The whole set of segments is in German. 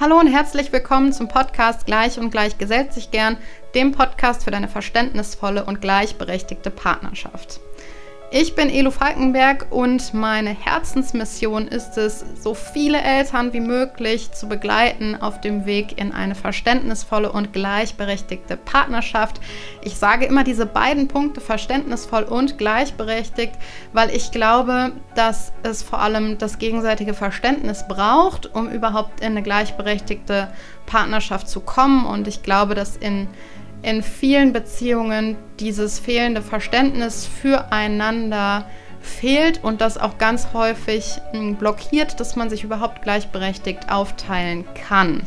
Hallo und herzlich willkommen zum Podcast Gleich und Gleich gesellt sich gern, dem Podcast für deine verständnisvolle und gleichberechtigte Partnerschaft. Ich bin Elo Falkenberg und meine Herzensmission ist es, so viele Eltern wie möglich zu begleiten auf dem Weg in eine verständnisvolle und gleichberechtigte Partnerschaft. Ich sage immer diese beiden Punkte verständnisvoll und gleichberechtigt, weil ich glaube, dass es vor allem das gegenseitige Verständnis braucht, um überhaupt in eine gleichberechtigte Partnerschaft zu kommen. Und ich glaube, dass in in vielen Beziehungen dieses fehlende Verständnis füreinander fehlt und das auch ganz häufig blockiert, dass man sich überhaupt gleichberechtigt aufteilen kann.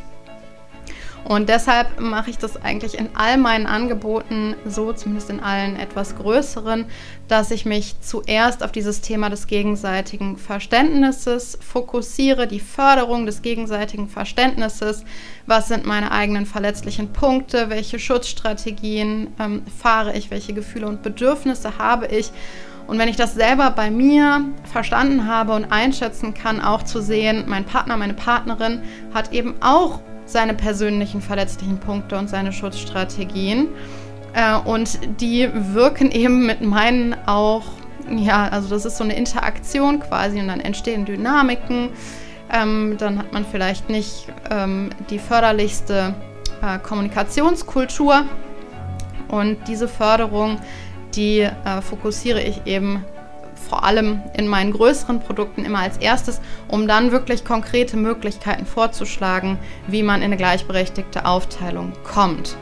Und deshalb mache ich das eigentlich in all meinen Angeboten so, zumindest in allen etwas größeren, dass ich mich zuerst auf dieses Thema des gegenseitigen Verständnisses fokussiere, die Förderung des gegenseitigen Verständnisses. Was sind meine eigenen verletzlichen Punkte? Welche Schutzstrategien ähm, fahre ich? Welche Gefühle und Bedürfnisse habe ich? Und wenn ich das selber bei mir verstanden habe und einschätzen kann, auch zu sehen, mein Partner, meine Partnerin hat eben auch seine persönlichen verletzlichen Punkte und seine Schutzstrategien. Äh, und die wirken eben mit meinen auch, ja, also das ist so eine Interaktion quasi und dann entstehen Dynamiken. Ähm, dann hat man vielleicht nicht ähm, die förderlichste äh, Kommunikationskultur. Und diese Förderung, die äh, fokussiere ich eben vor allem in meinen größeren Produkten immer als erstes, um dann wirklich konkrete Möglichkeiten vorzuschlagen, wie man in eine gleichberechtigte Aufteilung kommt.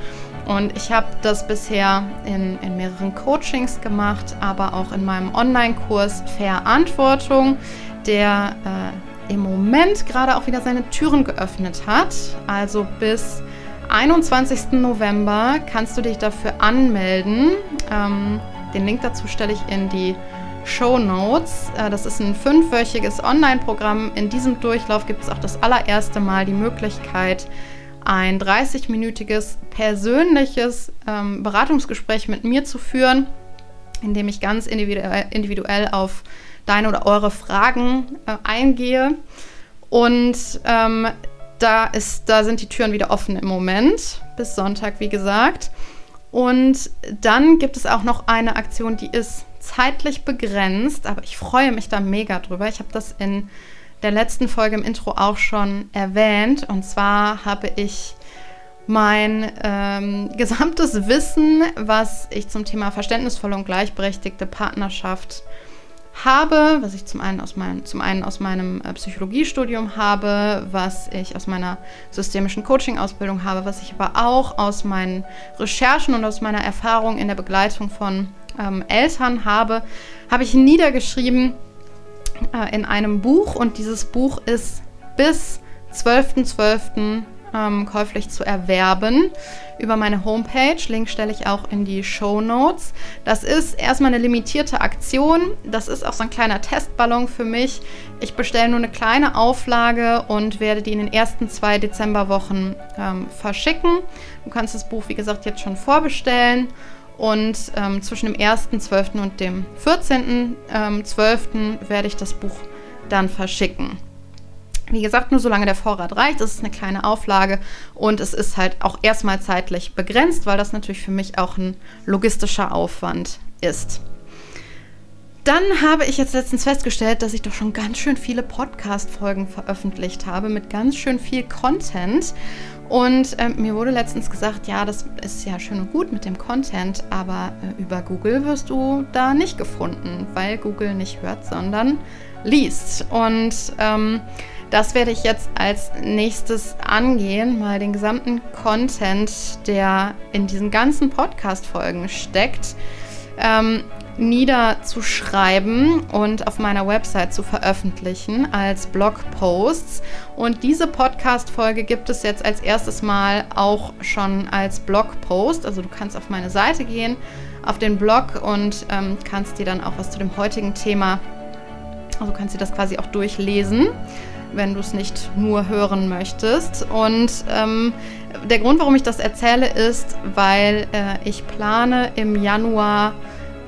Und ich habe das bisher in, in, mehreren Coachings gemacht, aber auch in meinem Online-Kurs Verantwortung, der äh, im Moment gerade auch wieder seine Türen geöffnet hat. Also bis 21. November kannst du dich dafür anmelden. Ähm, den Link dazu stelle ich in die Show Notes. Äh, das ist ein fünfwöchiges Online-Programm. In diesem Durchlauf gibt es auch das allererste Mal die Möglichkeit, ein 30-minütiges persönliches ähm, Beratungsgespräch mit mir zu führen, in dem ich ganz individuell, auf deine oder eure Fragen äh, eingehe. Und ähm, da, ist, da sind die Türen wieder offen im Moment, bis Sonntag, wie gesagt. Und dann gibt es auch noch eine Aktion, die ist zeitlich begrenzt, aber ich freue mich da mega drüber. Ich habe das in der letzten Folge im Intro auch schon erwähnt. Und zwar habe ich mein ähm, gesamtes Wissen, was ich zum Thema verständnisvolle und gleichberechtigte Partnerschaft habe, was ich zum einen aus, mein, zum einen aus meinem äh, Psychologiestudium habe, was ich aus meiner systemischen Coaching-Ausbildung habe, was ich aber auch aus meinen Recherchen und aus meiner Erfahrung in der Begleitung von ähm, Eltern habe, habe ich niedergeschrieben äh, in einem Buch und dieses Buch ist bis 12.12. Ähm, käuflich zu erwerben über meine Homepage. Link stelle ich auch in die Show Notes. Das ist erstmal eine limitierte Aktion. Das ist auch so ein kleiner Testballon für mich. Ich bestelle nur eine kleine Auflage und werde die in den ersten zwei Dezemberwochen ähm, verschicken. Du kannst das Buch, wie gesagt, jetzt schon vorbestellen. Und ähm, zwischen dem 1.12. und dem 14.12. Ähm, werde ich das Buch dann verschicken. Wie gesagt, nur solange der Vorrat reicht. Ist eine kleine Auflage und es ist halt auch erstmal zeitlich begrenzt, weil das natürlich für mich auch ein logistischer Aufwand ist. Dann habe ich jetzt letztens festgestellt, dass ich doch schon ganz schön viele Podcast-Folgen veröffentlicht habe mit ganz schön viel Content. Und äh, mir wurde letztens gesagt, ja, das ist ja schön und gut mit dem Content, aber äh, über Google wirst du da nicht gefunden, weil Google nicht hört, sondern liest. Und ähm, das werde ich jetzt als nächstes angehen, mal den gesamten Content, der in diesen ganzen Podcast-Folgen steckt, ähm, niederzuschreiben und auf meiner Website zu veröffentlichen als Blogposts. Und diese Podcast-Folge gibt es jetzt als erstes Mal auch schon als Blogpost. Also du kannst auf meine Seite gehen, auf den Blog und ähm, kannst dir dann auch was zu dem heutigen Thema, also kannst dir das quasi auch durchlesen wenn du es nicht nur hören möchtest. Und ähm, der Grund, warum ich das erzähle, ist, weil äh, ich plane im Januar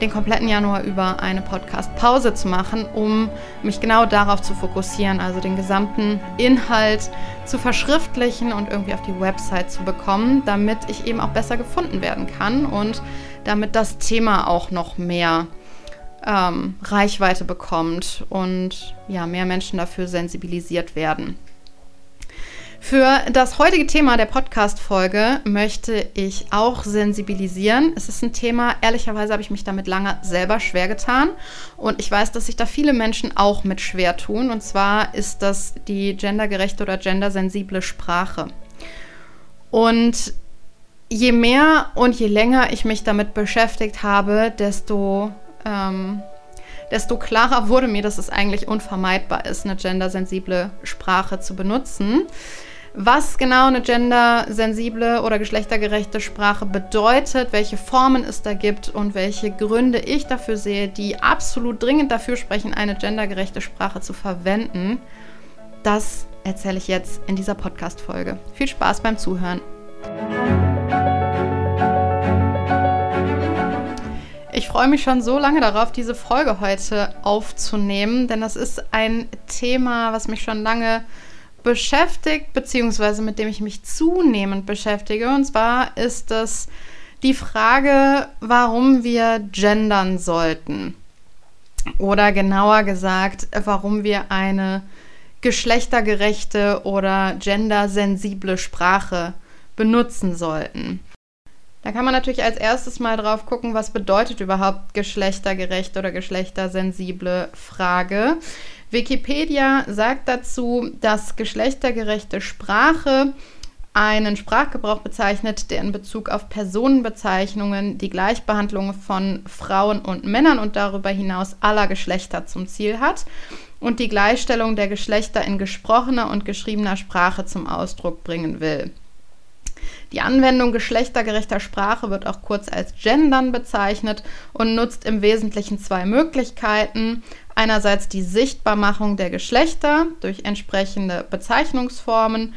den kompletten Januar über eine Podcast-Pause zu machen, um mich genau darauf zu fokussieren, also den gesamten Inhalt zu verschriftlichen und irgendwie auf die Website zu bekommen, damit ich eben auch besser gefunden werden kann und damit das Thema auch noch mehr ähm, Reichweite bekommt und ja, mehr Menschen dafür sensibilisiert werden. Für das heutige Thema der Podcast-Folge möchte ich auch sensibilisieren. Es ist ein Thema, ehrlicherweise habe ich mich damit lange selber schwer getan. Und ich weiß, dass sich da viele Menschen auch mit schwer tun. Und zwar ist das die gendergerechte oder gendersensible Sprache. Und je mehr und je länger ich mich damit beschäftigt habe, desto, ähm, desto klarer wurde mir, dass es eigentlich unvermeidbar ist, eine gendersensible Sprache zu benutzen. Was genau eine gendersensible oder geschlechtergerechte Sprache bedeutet, welche Formen es da gibt und welche Gründe ich dafür sehe, die absolut dringend dafür sprechen, eine gendergerechte Sprache zu verwenden, das erzähle ich jetzt in dieser Podcast-Folge. Viel Spaß beim Zuhören. Freue mich schon so lange darauf, diese Folge heute aufzunehmen, denn das ist ein Thema, was mich schon lange beschäftigt, beziehungsweise mit dem ich mich zunehmend beschäftige. Und zwar ist es die Frage, warum wir gendern sollten. Oder genauer gesagt, warum wir eine geschlechtergerechte oder gendersensible Sprache benutzen sollten. Da kann man natürlich als erstes mal drauf gucken, was bedeutet überhaupt geschlechtergerechte oder geschlechtersensible Frage. Wikipedia sagt dazu, dass geschlechtergerechte Sprache einen Sprachgebrauch bezeichnet, der in Bezug auf Personenbezeichnungen die Gleichbehandlung von Frauen und Männern und darüber hinaus aller Geschlechter zum Ziel hat und die Gleichstellung der Geschlechter in gesprochener und geschriebener Sprache zum Ausdruck bringen will. Die Anwendung geschlechtergerechter Sprache wird auch kurz als Gendern bezeichnet und nutzt im Wesentlichen zwei Möglichkeiten. Einerseits die Sichtbarmachung der Geschlechter durch entsprechende Bezeichnungsformen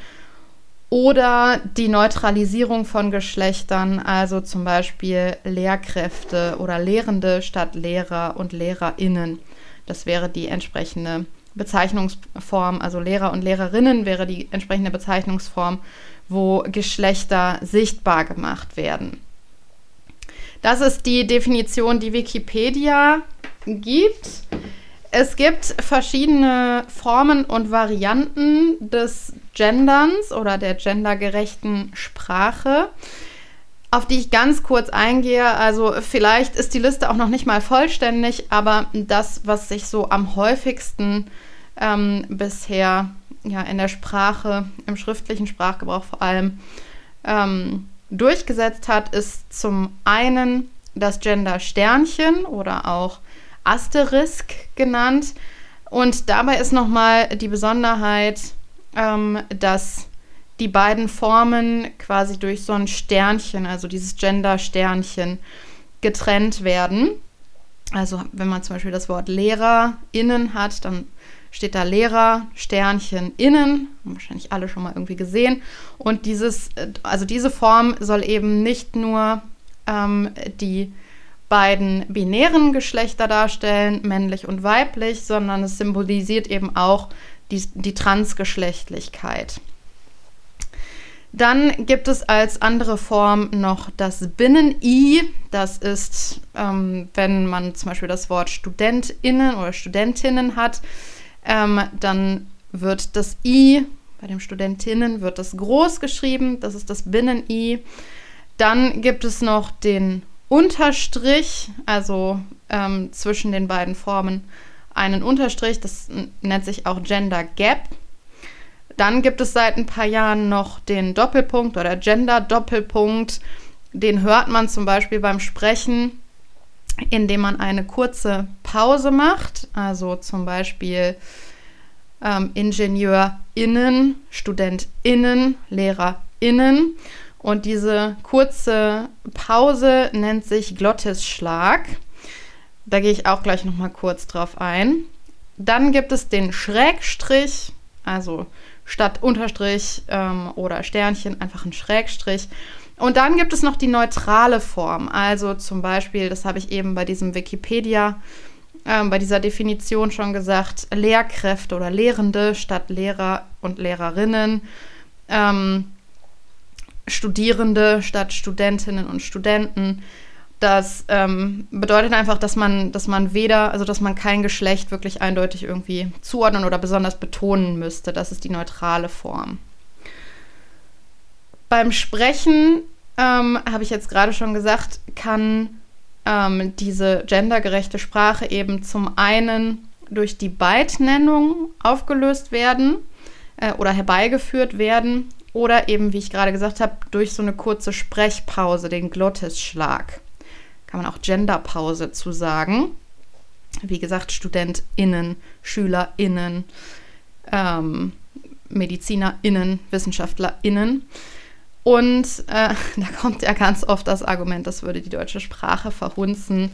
oder die Neutralisierung von Geschlechtern, also zum Beispiel Lehrkräfte oder Lehrende statt Lehrer und Lehrerinnen. Das wäre die entsprechende Bezeichnungsform, also Lehrer und Lehrerinnen wäre die entsprechende Bezeichnungsform, wo Geschlechter sichtbar gemacht werden. Das ist die Definition, die Wikipedia gibt. Es gibt verschiedene Formen und Varianten des Genderns oder der gendergerechten Sprache, auf die ich ganz kurz eingehe. Also vielleicht ist die Liste auch noch nicht mal vollständig, aber das, was sich so am häufigsten ähm, bisher ja, in der Sprache, im schriftlichen Sprachgebrauch vor allem ähm, durchgesetzt hat, ist zum einen das Gender Sternchen oder auch Asterisk genannt. Und dabei ist nochmal die Besonderheit, ähm, dass die beiden Formen quasi durch so ein Sternchen, also dieses Gender-Sternchen, getrennt werden. Also wenn man zum Beispiel das Wort LehrerInnen hat, dann steht da Lehrer, Sternchen, innen, wahrscheinlich alle schon mal irgendwie gesehen. Und dieses, also diese Form soll eben nicht nur ähm, die beiden binären Geschlechter darstellen, männlich und weiblich, sondern es symbolisiert eben auch die, die Transgeschlechtlichkeit. Dann gibt es als andere Form noch das Binnen-I. Das ist, ähm, wenn man zum Beispiel das Wort StudentInnen oder Studentinnen hat, ähm, dann wird das I, bei den Studentinnen wird das groß geschrieben, das ist das Binnen-I. Dann gibt es noch den Unterstrich, also ähm, zwischen den beiden Formen einen Unterstrich, das nennt sich auch Gender Gap. Dann gibt es seit ein paar Jahren noch den Doppelpunkt oder Gender Doppelpunkt. Den hört man zum Beispiel beim Sprechen, indem man eine kurze Pause macht. Also zum Beispiel ähm, IngenieurInnen, StudentInnen, LehrerInnen. Und diese kurze Pause nennt sich Glottisschlag. Da gehe ich auch gleich noch mal kurz drauf ein. Dann gibt es den Schrägstrich, also statt Unterstrich ähm, oder Sternchen einfach ein Schrägstrich. Und dann gibt es noch die neutrale Form. Also zum Beispiel, das habe ich eben bei diesem Wikipedia, äh, bei dieser Definition schon gesagt, Lehrkräfte oder Lehrende statt Lehrer und Lehrerinnen. Ähm, Studierende statt Studentinnen und Studenten. Das ähm, bedeutet einfach, dass man, dass man weder, also dass man kein Geschlecht wirklich eindeutig irgendwie zuordnen oder besonders betonen müsste. Das ist die neutrale Form. Beim Sprechen, ähm, habe ich jetzt gerade schon gesagt, kann ähm, diese gendergerechte Sprache eben zum einen durch die Beidnennung aufgelöst werden äh, oder herbeigeführt werden oder eben, wie ich gerade gesagt habe, durch so eine kurze Sprechpause, den Glottisschlag. Kann man auch Genderpause zu sagen. Wie gesagt, StudentInnen, SchülerInnen, ähm, MedizinerInnen, WissenschaftlerInnen. Und äh, da kommt ja ganz oft das Argument, das würde die deutsche Sprache verhunzen.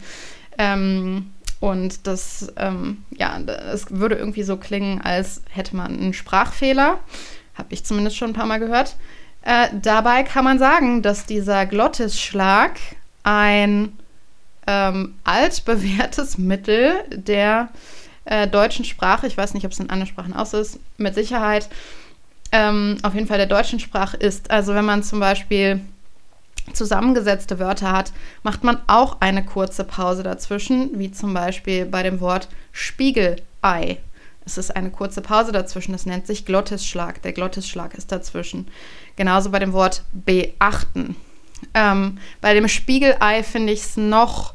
Ähm, und das, ähm, ja, es würde irgendwie so klingen, als hätte man einen Sprachfehler. Habe ich zumindest schon ein paar Mal gehört. Äh, dabei kann man sagen, dass dieser Glottisschlag ein ähm, altbewährtes Mittel der äh, deutschen Sprache, ich weiß nicht, ob es in anderen Sprachen auch so ist, mit Sicherheit ähm, auf jeden Fall der deutschen Sprache ist. Also wenn man zum Beispiel zusammengesetzte Wörter hat, macht man auch eine kurze Pause dazwischen, wie zum Beispiel bei dem Wort Spiegelei. Es ist eine kurze Pause dazwischen, das nennt sich Glottisschlag. Der Glottisschlag ist dazwischen. Genauso bei dem Wort beachten. Ähm, bei dem Spiegelei finde ich es noch,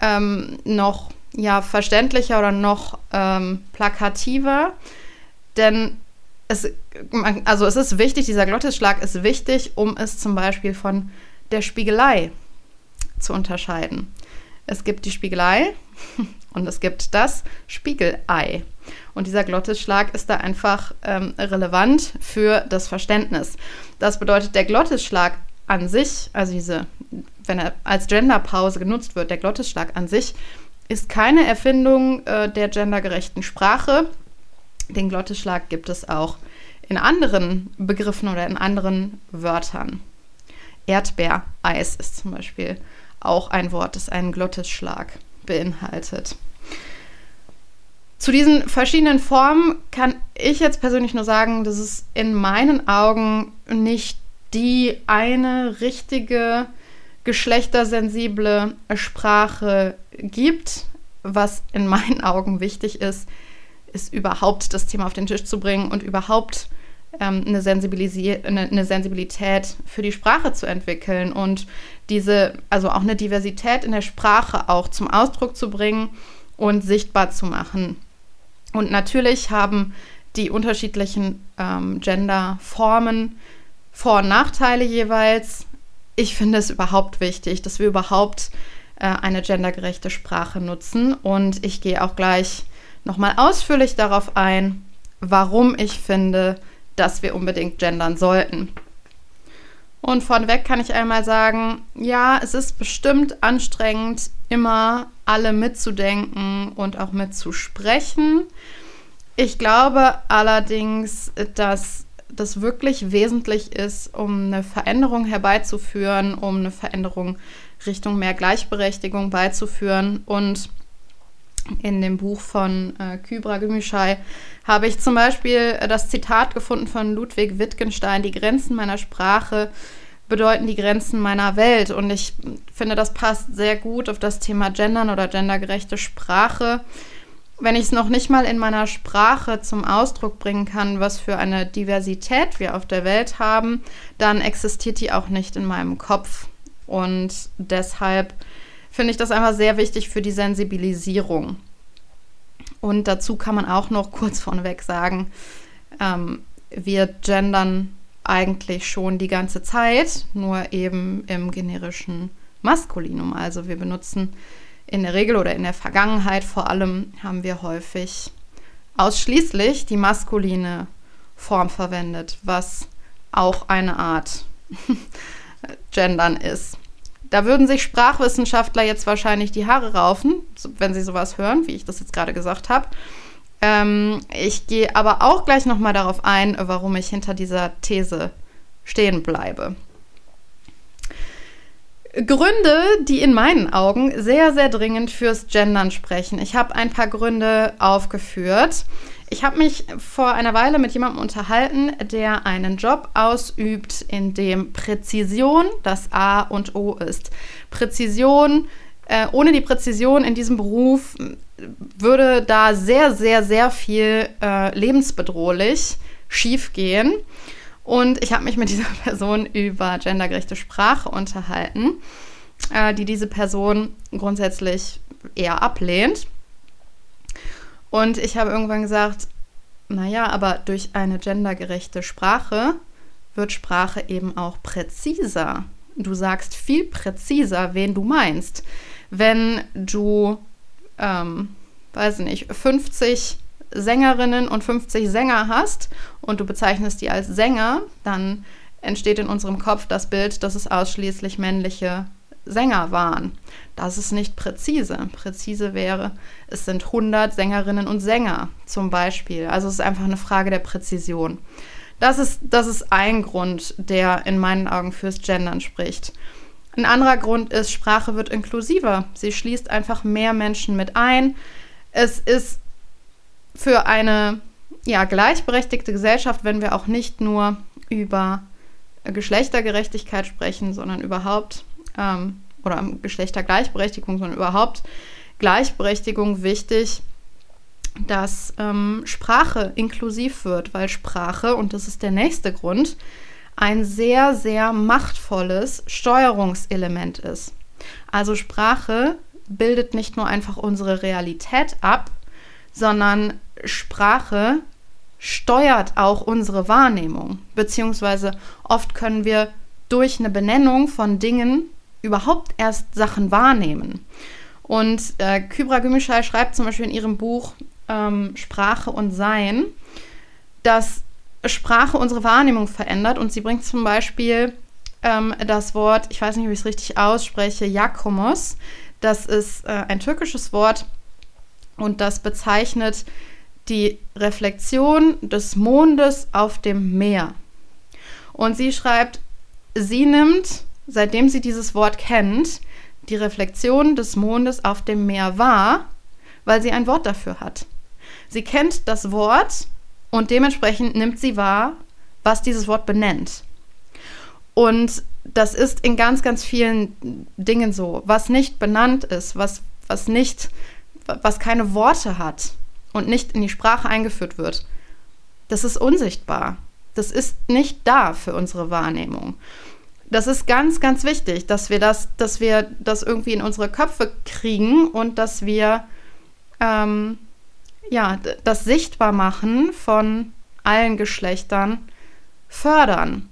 ähm, noch ja, verständlicher oder noch ähm, plakativer, denn es, also es ist wichtig, dieser Glottisschlag ist wichtig, um es zum Beispiel von der Spiegelei zu unterscheiden. Es gibt die Spiegelei und es gibt das Spiegelei. Und dieser Glottisschlag ist da einfach ähm, relevant für das Verständnis. Das bedeutet, der Glottisschlag an sich, also diese, wenn er als Genderpause genutzt wird, der Glottisschlag an sich, ist keine Erfindung äh, der gendergerechten Sprache. Den Glottisschlag gibt es auch in anderen Begriffen oder in anderen Wörtern. Erdbeereis ist zum Beispiel auch ein Wort, das einen Glottisschlag beinhaltet. Zu diesen verschiedenen Formen kann ich jetzt persönlich nur sagen, dass es in meinen Augen nicht die eine richtige geschlechtersensible Sprache gibt. Was in meinen Augen wichtig ist, ist überhaupt das Thema auf den Tisch zu bringen und überhaupt ähm, eine, eine, eine, Sensibilität für die Sprache zu entwickeln und diese, also auch eine Diversität in der Sprache auch zum Ausdruck zu bringen und sichtbar zu machen. Und natürlich haben die unterschiedlichen ähm, Genderformen Vor- und Nachteile jeweils. Ich finde es überhaupt wichtig, dass wir überhaupt äh, eine gendergerechte Sprache nutzen. Und ich gehe auch gleich nochmal ausführlich darauf ein, warum ich finde, dass wir unbedingt gendern sollten. Und vorneweg kann ich einmal sagen, ja, es ist bestimmt anstrengend, immer alle mitzudenken und auch mitzusprechen. Ich glaube allerdings, dass das wirklich wesentlich ist, um eine Veränderung herbeizuführen, um eine Veränderung Richtung mehr Gleichberechtigung beizuführen. Und in dem Buch von äh, Kybra Gümüşay habe ich zum Beispiel das Zitat gefunden von Ludwig Wittgenstein, die Grenzen meiner Sprache bedeuten die Grenzen meiner Welt. Und ich finde, das passt sehr gut auf das Thema Gendern oder gendergerechte Sprache. Wenn ich es noch nicht mal in meiner Sprache zum Ausdruck bringen kann, was für eine Diversität wir auf der Welt haben, dann existiert die auch nicht in meinem Kopf. Und deshalb finde ich das einfach sehr wichtig für die Sensibilisierung. Und dazu kann man auch noch kurz vorneweg sagen, ähm, wir gendern eigentlich schon die ganze Zeit, nur eben im generischen Maskulinum. Also wir benutzen in der Regel oder in der Vergangenheit vor allem haben wir häufig ausschließlich die maskuline Form verwendet, was auch eine Art Gendern ist. Da würden sich Sprachwissenschaftler jetzt wahrscheinlich die Haare raufen, wenn sie sowas hören, wie ich das jetzt gerade gesagt habe. Ähm, ich gehe aber auch gleich nochmal darauf ein, warum ich hinter dieser These stehen bleibe. Gründe, die in meinen Augen sehr, sehr dringend fürs Gendern sprechen. Ich habe ein paar Gründe aufgeführt. Ich habe mich vor einer Weile mit jemandem unterhalten, der einen Job ausübt, in dem Präzision das A und O ist. Präzision, äh, ohne die Präzision in diesem Beruf würde da sehr, sehr, sehr viel äh, lebensbedrohlich schiefgehen. Und ich habe mich mit dieser Person über gendergerechte Sprache unterhalten, äh, die diese Person grundsätzlich eher ablehnt. Und ich habe irgendwann gesagt, naja, aber durch eine gendergerechte Sprache wird Sprache eben auch präziser. Du sagst viel präziser, wen du meinst. Wenn du, ähm, weiß nicht, 50 Sängerinnen und 50 Sänger hast und du bezeichnest die als Sänger, dann entsteht in unserem Kopf das Bild, dass es ausschließlich männliche Sänger waren. Das ist nicht präzise. Präzise wäre, es sind 100 Sängerinnen und Sänger zum Beispiel. Also es ist einfach eine Frage der Präzision. Das ist, das ist ein Grund, der in meinen Augen fürs Gendern spricht. Ein anderer Grund ist, Sprache wird inklusiver. Sie schließt einfach mehr Menschen mit ein. Es ist für eine ja, gleichberechtigte Gesellschaft, wenn wir auch nicht nur über Geschlechtergerechtigkeit sprechen, sondern überhaupt, ähm, oder Geschlechtergleichberechtigung, sondern überhaupt Gleichberechtigung wichtig, dass ähm, Sprache inklusiv wird, weil Sprache, und das ist der nächste Grund, ein sehr, sehr machtvolles Steuerungselement ist. Also Sprache bildet nicht nur einfach unsere Realität ab, sondern Sprache steuert auch unsere Wahrnehmung, beziehungsweise oft können wir durch eine Benennung von Dingen überhaupt erst Sachen wahrnehmen. Und äh, Kybra Gümüşay schreibt zum Beispiel in ihrem Buch ähm, Sprache und Sein, dass Sprache unsere Wahrnehmung verändert und sie bringt zum Beispiel ähm, das Wort, ich weiß nicht, wie ich es richtig ausspreche, Yakomos. Das ist äh, ein türkisches Wort, und das bezeichnet die Reflexion des Mondes auf dem Meer. Und sie schreibt, sie nimmt, seitdem sie dieses Wort kennt, die Reflexion des Mondes auf dem Meer wahr, weil sie ein Wort dafür hat. Sie kennt das Wort und dementsprechend nimmt sie wahr, was dieses Wort benennt. Und das ist in ganz, ganz vielen Dingen so. Was nicht benannt ist, was, was nicht was keine Worte hat und nicht in die Sprache eingeführt wird, das ist unsichtbar. Das ist nicht da für unsere Wahrnehmung. Das ist ganz, ganz wichtig, dass wir das, dass wir das irgendwie in unsere Köpfe kriegen und dass wir ähm, ja, das Sichtbarmachen von allen Geschlechtern fördern.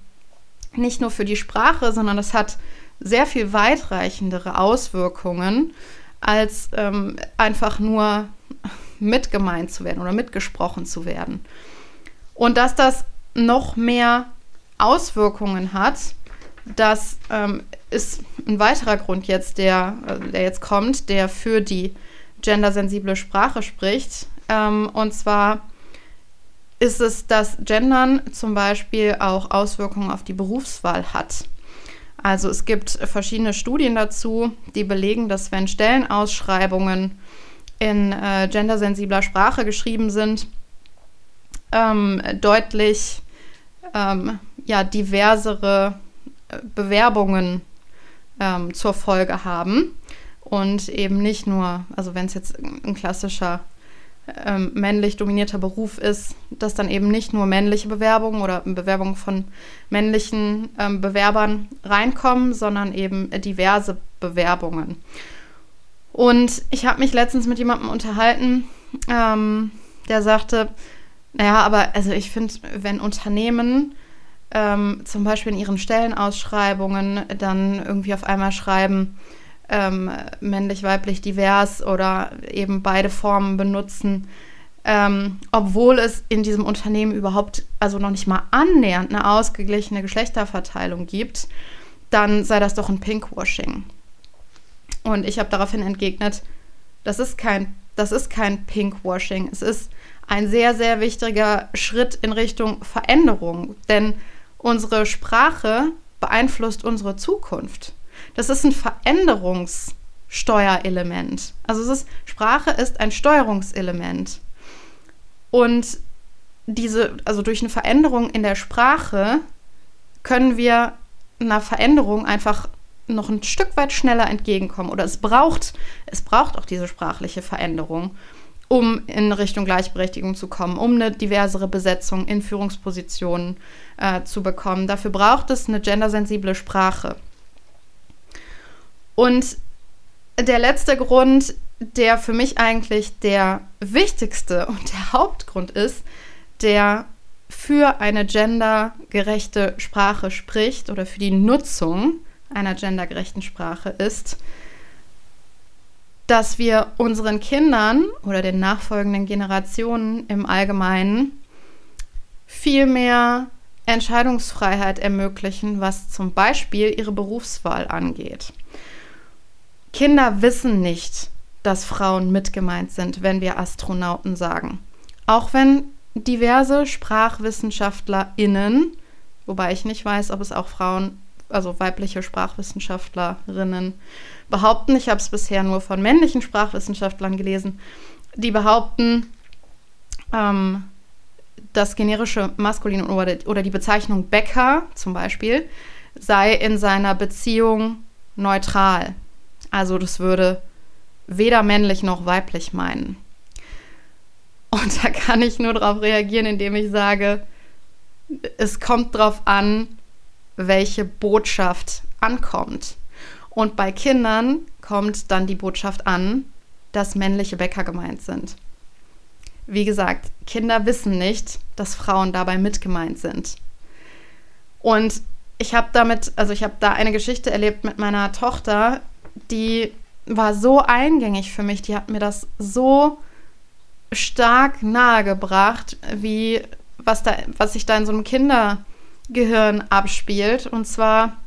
Nicht nur für die Sprache, sondern das hat sehr viel weitreichendere Auswirkungen als ähm, einfach nur mitgemeint zu werden oder mitgesprochen zu werden. Und dass das noch mehr Auswirkungen hat, das ähm, ist ein weiterer Grund jetzt, der, äh, der jetzt kommt, der für die gendersensible Sprache spricht. Ähm, und zwar ist es, dass Gendern zum Beispiel auch Auswirkungen auf die Berufswahl hat. Also es gibt verschiedene Studien dazu, die belegen, dass wenn Stellenausschreibungen in äh, gendersensibler Sprache geschrieben sind, ähm, deutlich ähm, ja, diversere Bewerbungen ähm, zur Folge haben und eben nicht nur, also wenn es jetzt ein klassischer ähm, männlich dominierter Beruf ist, dass dann eben nicht nur männliche Bewerbungen oder Bewerbungen von männlichen ähm, Bewerbern reinkommen, sondern eben diverse Bewerbungen. Und ich habe mich letztens mit jemandem unterhalten, ähm, der sagte, naja, aber also ich finde, wenn Unternehmen ähm, zum Beispiel in ihren Stellenausschreibungen dann irgendwie auf einmal schreiben, ähm, männlich, weiblich, divers oder eben beide Formen benutzen, ähm, obwohl es in diesem Unternehmen überhaupt, also noch nicht mal annähernd eine ausgeglichene Geschlechterverteilung gibt, dann sei das doch ein Pinkwashing. Und ich habe daraufhin entgegnet, das ist kein, das ist kein Pinkwashing. Es ist ein sehr, sehr wichtiger Schritt in Richtung Veränderung, denn unsere Sprache beeinflusst unsere Zukunft. Das ist ein Veränderungssteuerelement. Also ist, Sprache ist ein Steuerungselement. Und diese, also durch eine Veränderung in der Sprache können wir einer Veränderung einfach noch ein Stück weit schneller entgegenkommen. Oder es braucht, es braucht auch diese sprachliche Veränderung, um in Richtung Gleichberechtigung zu kommen, um eine diversere Besetzung in Führungspositionen äh, zu bekommen. Dafür braucht es eine gendersensible Sprache. Und der letzte Grund, der für mich eigentlich der wichtigste und der Hauptgrund ist, der für eine gendergerechte Sprache spricht oder für die Nutzung einer gendergerechten Sprache ist, dass wir unseren Kindern oder den nachfolgenden Generationen im Allgemeinen viel mehr Entscheidungsfreiheit ermöglichen, was zum Beispiel ihre Berufswahl angeht. Kinder wissen nicht, dass Frauen mitgemeint sind, wenn wir Astronauten sagen. Auch wenn diverse SprachwissenschaftlerInnen, wobei ich nicht weiß, ob es auch Frauen, also weibliche Sprachwissenschaftlerinnen behaupten, ich habe es bisher nur von männlichen Sprachwissenschaftlern gelesen, die behaupten, ähm, das generische Maskulin oder, oder die Bezeichnung Bäcker zum Beispiel sei in seiner Beziehung neutral. Also das würde weder männlich noch weiblich meinen. Und da kann ich nur darauf reagieren, indem ich sage, es kommt darauf an, welche Botschaft ankommt. Und bei Kindern kommt dann die Botschaft an, dass männliche Bäcker gemeint sind. Wie gesagt, Kinder wissen nicht, dass Frauen dabei mitgemeint sind. Und ich habe damit, also ich habe da eine Geschichte erlebt mit meiner Tochter, die war so eingängig für mich, die hat mir das so stark nahegebracht, wie was, da, was sich da in so einem Kindergehirn abspielt. Und zwar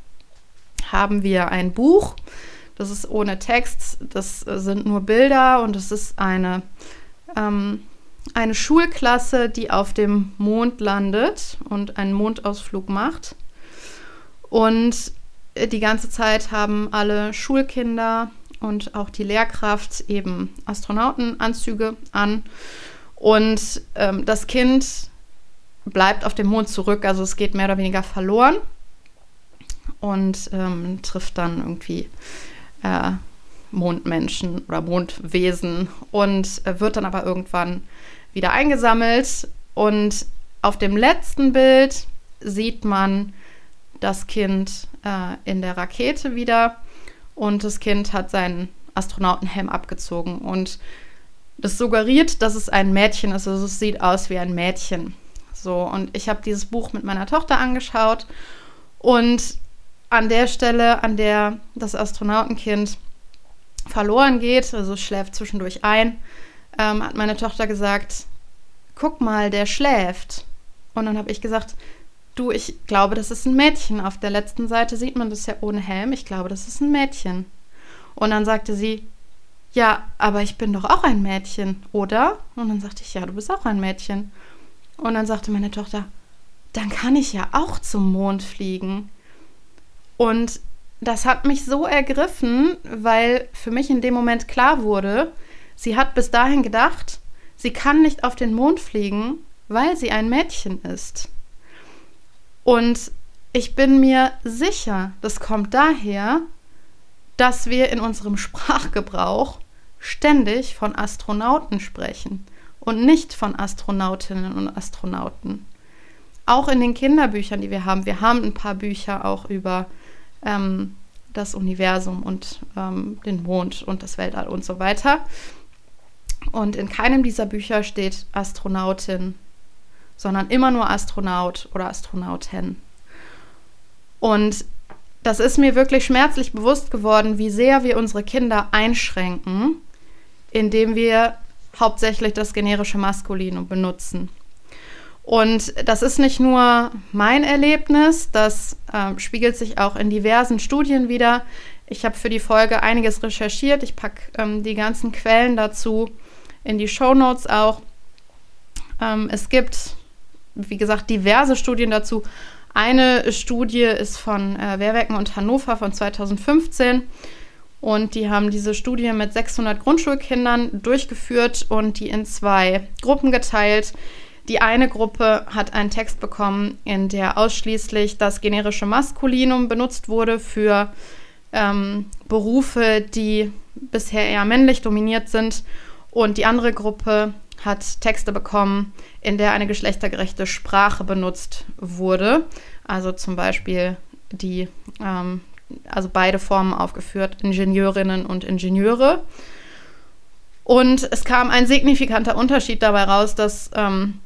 haben wir ein Buch, das ist ohne Text, das sind nur Bilder und es ist eine, ähm, eine Schulklasse, die auf dem Mond landet und einen Mondausflug macht. Und die ganze Zeit haben alle Schulkinder und auch die Lehrkraft eben Astronautenanzüge an. Und ähm, das Kind bleibt auf dem Mond zurück, also es geht mehr oder weniger verloren und ähm, trifft dann irgendwie äh, Mondmenschen oder Mondwesen und äh, wird dann aber irgendwann wieder eingesammelt. Und auf dem letzten Bild sieht man das Kind äh, in der Rakete wieder und das Kind hat seinen Astronautenhelm abgezogen und das suggeriert, dass es ein Mädchen ist. Also es sieht aus wie ein Mädchen. So, und ich habe dieses Buch mit meiner Tochter angeschaut und an der Stelle, an der das Astronautenkind verloren geht, also schläft zwischendurch ein, ähm, hat meine Tochter gesagt, guck mal, der schläft. Und dann habe ich gesagt, Du, ich glaube, das ist ein Mädchen. Auf der letzten Seite sieht man das ja ohne Helm. Ich glaube, das ist ein Mädchen. Und dann sagte sie, ja, aber ich bin doch auch ein Mädchen, oder? Und dann sagte ich, ja, du bist auch ein Mädchen. Und dann sagte meine Tochter, dann kann ich ja auch zum Mond fliegen. Und das hat mich so ergriffen, weil für mich in dem Moment klar wurde, sie hat bis dahin gedacht, sie kann nicht auf den Mond fliegen, weil sie ein Mädchen ist. Und ich bin mir sicher, das kommt daher, dass wir in unserem Sprachgebrauch ständig von Astronauten sprechen und nicht von Astronautinnen und Astronauten. Auch in den Kinderbüchern, die wir haben. Wir haben ein paar Bücher auch über ähm, das Universum und ähm, den Mond und das Weltall und so weiter. Und in keinem dieser Bücher steht Astronautin sondern immer nur Astronaut oder Astronautin. Und das ist mir wirklich schmerzlich bewusst geworden, wie sehr wir unsere Kinder einschränken, indem wir hauptsächlich das generische Maskulinum benutzen. Und das ist nicht nur mein Erlebnis, das äh, spiegelt sich auch in diversen Studien wieder. Ich habe für die Folge einiges recherchiert. Ich packe ähm, die ganzen Quellen dazu in die Show Notes auch. Ähm, es gibt wie gesagt, diverse Studien dazu, Eine Studie ist von äh, Wehrwerken und Hannover von 2015 und die haben diese Studie mit 600 Grundschulkindern durchgeführt und die in zwei Gruppen geteilt. Die eine Gruppe hat einen Text bekommen, in der ausschließlich das generische Maskulinum benutzt wurde für ähm, Berufe, die bisher eher männlich dominiert sind. Und die andere Gruppe hat Texte bekommen, in der eine geschlechtergerechte Sprache benutzt wurde. Also zum Beispiel die, ähm, also beide Formen aufgeführt, Ingenieurinnen und Ingenieure. Und es kam ein signifikanter Unterschied dabei raus, dass ähm,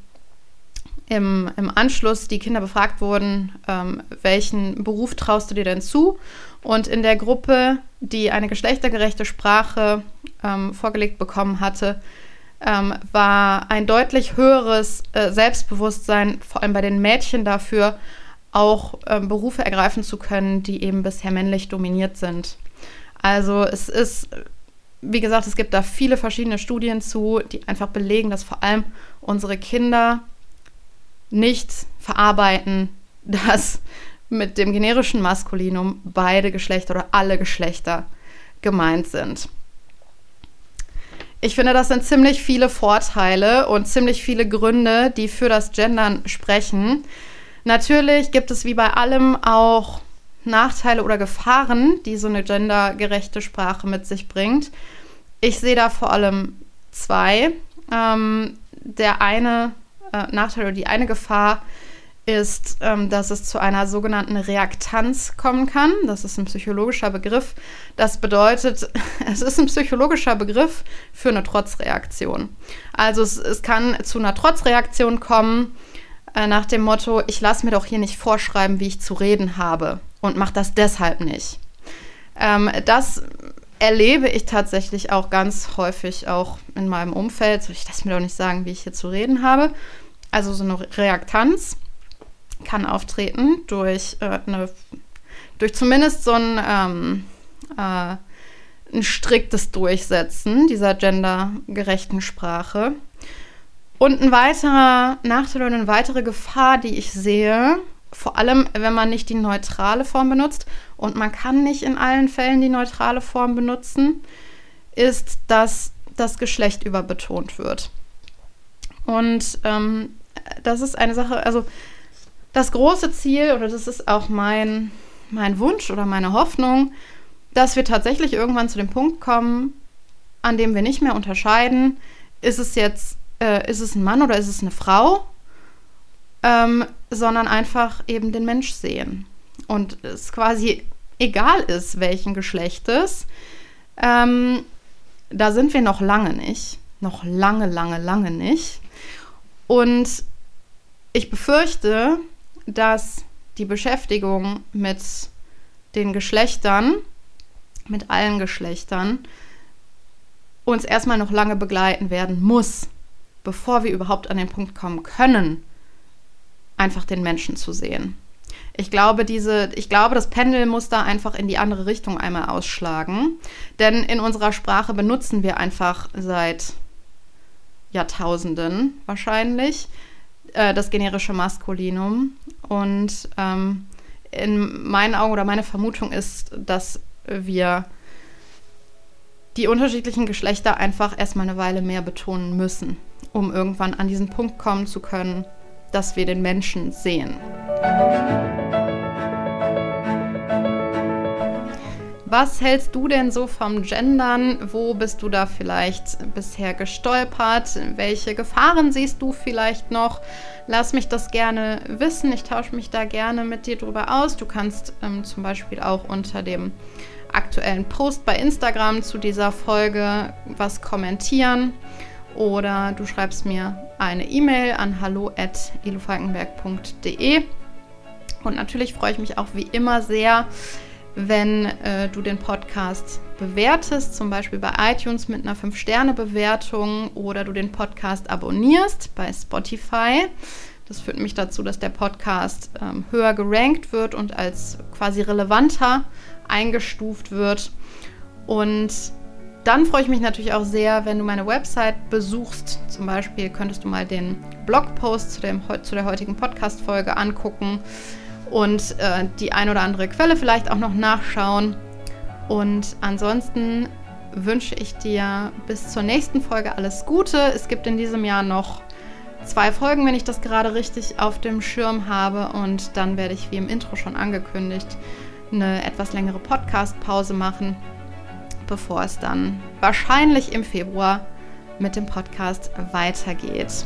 im, im Anschluss die Kinder befragt wurden, ähm, welchen Beruf traust du dir denn zu? Und in der Gruppe, die eine geschlechtergerechte Sprache ähm, vorgelegt bekommen hatte, ähm, war ein deutlich höheres äh, Selbstbewusstsein, vor allem bei den Mädchen dafür, auch ähm, Berufe ergreifen zu können, die eben bisher männlich dominiert sind. Also es ist, wie gesagt, es gibt da viele verschiedene Studien zu, die einfach belegen, dass vor allem unsere Kinder nicht verarbeiten, dass mit dem generischen Maskulinum beide Geschlechter oder alle Geschlechter gemeint sind. Ich finde, das sind ziemlich viele Vorteile und ziemlich viele Gründe, die für das Gendern sprechen. Natürlich gibt es wie bei allem auch Nachteile oder Gefahren, die so eine gendergerechte Sprache mit sich bringt. Ich sehe da vor allem zwei. Ähm, der eine äh, Nachteil oder die eine Gefahr ist, ähm, dass es zu einer sogenannten Reaktanz kommen kann. Das ist ein psychologischer Begriff. Das bedeutet, es ist ein psychologischer Begriff für eine Trotzreaktion. Also es, es kann zu einer Trotzreaktion kommen äh, nach dem Motto, ich lasse mir doch hier nicht vorschreiben, wie ich zu reden habe und mache das deshalb nicht. Ähm, das erlebe ich tatsächlich auch ganz häufig auch in meinem Umfeld. Ich lasse mir doch nicht sagen, wie ich hier zu reden habe. Also so eine Reaktanz kann auftreten durch äh, eine, durch zumindest so ein, ähm, äh, ein striktes Durchsetzen dieser gendergerechten Sprache. Und ein weiterer Nachteil oder eine weitere Gefahr, die ich sehe, vor allem wenn man nicht die neutrale Form benutzt und man kann nicht in allen Fällen die neutrale Form benutzen, ist, dass das Geschlecht überbetont wird. Und ähm, das ist eine Sache, also das große Ziel, oder das ist auch mein, mein Wunsch oder meine Hoffnung, dass wir tatsächlich irgendwann zu dem Punkt kommen, an dem wir nicht mehr unterscheiden, ist es jetzt, äh, ist es ein Mann oder ist es eine Frau, ähm, sondern einfach eben den Mensch sehen. Und es quasi egal ist, welchen Geschlechtes. Ähm, da sind wir noch lange nicht. Noch lange, lange, lange nicht. Und ich befürchte, dass die Beschäftigung mit den Geschlechtern, mit allen Geschlechtern, uns erstmal noch lange begleiten werden muss, bevor wir überhaupt an den Punkt kommen können, einfach den Menschen zu sehen. Ich glaube, diese, ich glaube, das Pendel muss da einfach in die andere Richtung einmal ausschlagen. Denn in unserer Sprache benutzen wir einfach seit Jahrtausenden wahrscheinlich äh, das generische Maskulinum. Und ähm, in meinen Augen oder meine Vermutung ist, dass wir die unterschiedlichen Geschlechter einfach erstmal eine Weile mehr betonen müssen, um irgendwann an diesen Punkt kommen zu können, dass wir den Menschen sehen. Was hältst du denn so vom Gendern? Wo bist du da vielleicht bisher gestolpert? Welche Gefahren siehst du vielleicht noch? Lass mich das gerne wissen. Ich tausche mich da gerne mit dir drüber aus. Du kannst ähm, zum Beispiel auch unter dem aktuellen Post bei Instagram zu dieser Folge was kommentieren oder du schreibst mir eine E-Mail an hallo@elufalkenberg.de. Und natürlich freue ich mich auch wie immer sehr, wenn äh, du den Podcast bewertest, zum Beispiel bei iTunes mit einer 5-Sterne-Bewertung oder du den Podcast abonnierst bei Spotify. Das führt mich dazu, dass der Podcast ähm, höher gerankt wird und als quasi relevanter eingestuft wird. Und dann freue ich mich natürlich auch sehr, wenn du meine Website besuchst. Zum Beispiel könntest du mal den Blogpost zu, dem, zu der heutigen Podcast-Folge angucken und äh, die ein oder andere Quelle vielleicht auch noch nachschauen. Und ansonsten wünsche ich dir bis zur nächsten Folge alles Gute. Es gibt in diesem Jahr noch zwei Folgen, wenn ich das gerade richtig auf dem Schirm habe. Und dann werde ich, wie im Intro schon angekündigt, eine etwas längere Podcast-Pause machen, bevor es dann wahrscheinlich im Februar mit dem Podcast weitergeht.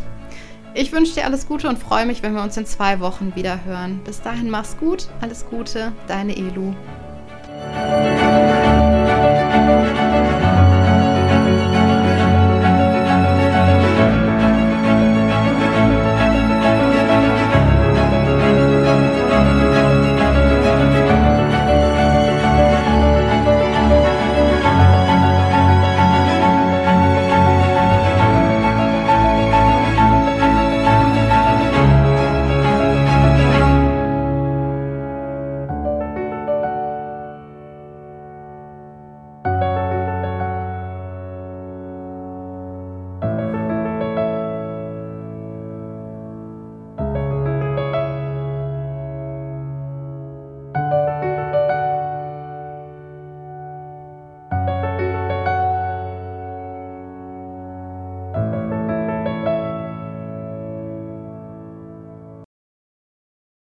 Ich wünsche dir alles Gute und freue mich, wenn wir uns in zwei Wochen wieder hören. Bis dahin mach's gut, alles Gute, deine Elu.